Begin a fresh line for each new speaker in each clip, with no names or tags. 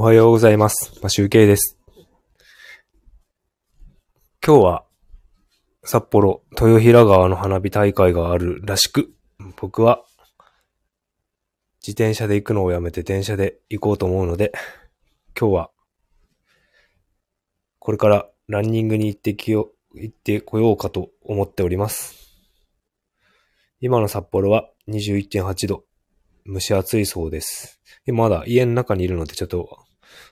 おはようございます。マシュウケイです。今日は、札幌、豊平川の花火大会があるらしく、僕は、自転車で行くのをやめて電車で行こうと思うので、今日は、これからランニングに行ってきよ、行ってこようかと思っております。今の札幌は21.8度、蒸し暑いそうです。今まだ家の中にいるのでちょっと、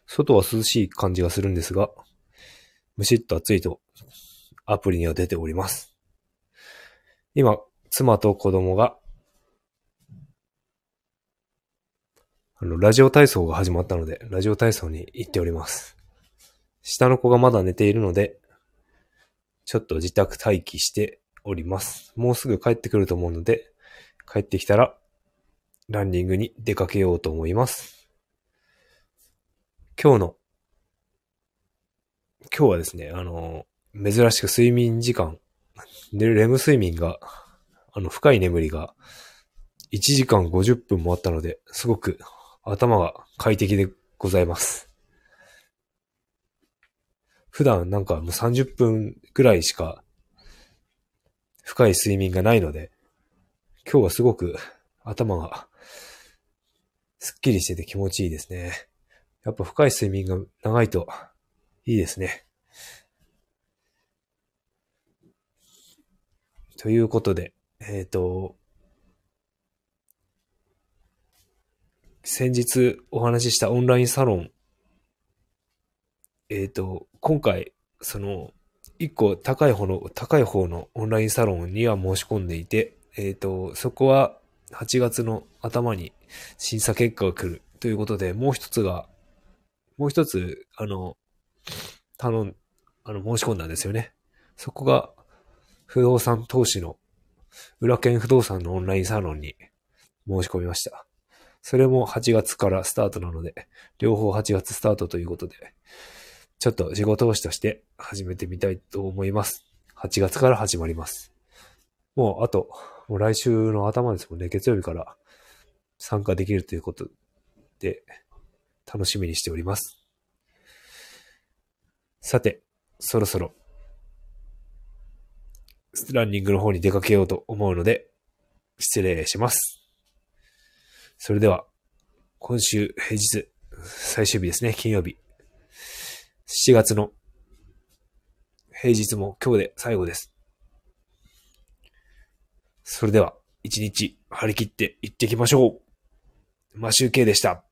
外は涼しい感じがするんですが、むしっと暑いとアプリには出ております。今、妻と子供が、あの、ラジオ体操が始まったので、ラジオ体操に行っております。下の子がまだ寝ているので、ちょっと自宅待機しております。もうすぐ帰ってくると思うので、帰ってきたら、ランニングに出かけようと思います。今日の、今日はですね、あの、珍しく睡眠時間、でレム睡眠が、あの、深い眠りが、1時間50分もあったので、すごく頭が快適でございます。普段なんかもう30分くらいしか深い睡眠がないので、今日はすごく頭がすっきりしてて気持ちいいですね。やっぱ深い睡眠が長いといいですね。ということで、えっ、と、先日お話ししたオンラインサロン、えっ、と、今回、その、一個高い方の、高い方のオンラインサロンには申し込んでいて、えっ、と、そこは8月の頭に審査結果が来るということで、もう一つが、もう一つ、あの、頼ん、あの、申し込んだんですよね。そこが、不動産投資の、裏剣不動産のオンラインサロンに申し込みました。それも8月からスタートなので、両方8月スタートということで、ちょっと自己投資として始めてみたいと思います。8月から始まります。もうあと、もう来週の頭ですもんね、月曜日から参加できるということで、楽しみにしております。さて、そろそろ、ランニングの方に出かけようと思うので、失礼します。それでは、今週平日、最終日ですね、金曜日。7月の平日も今日で最後です。それでは、一日張り切って行ってきましょう。マシュウケイでした。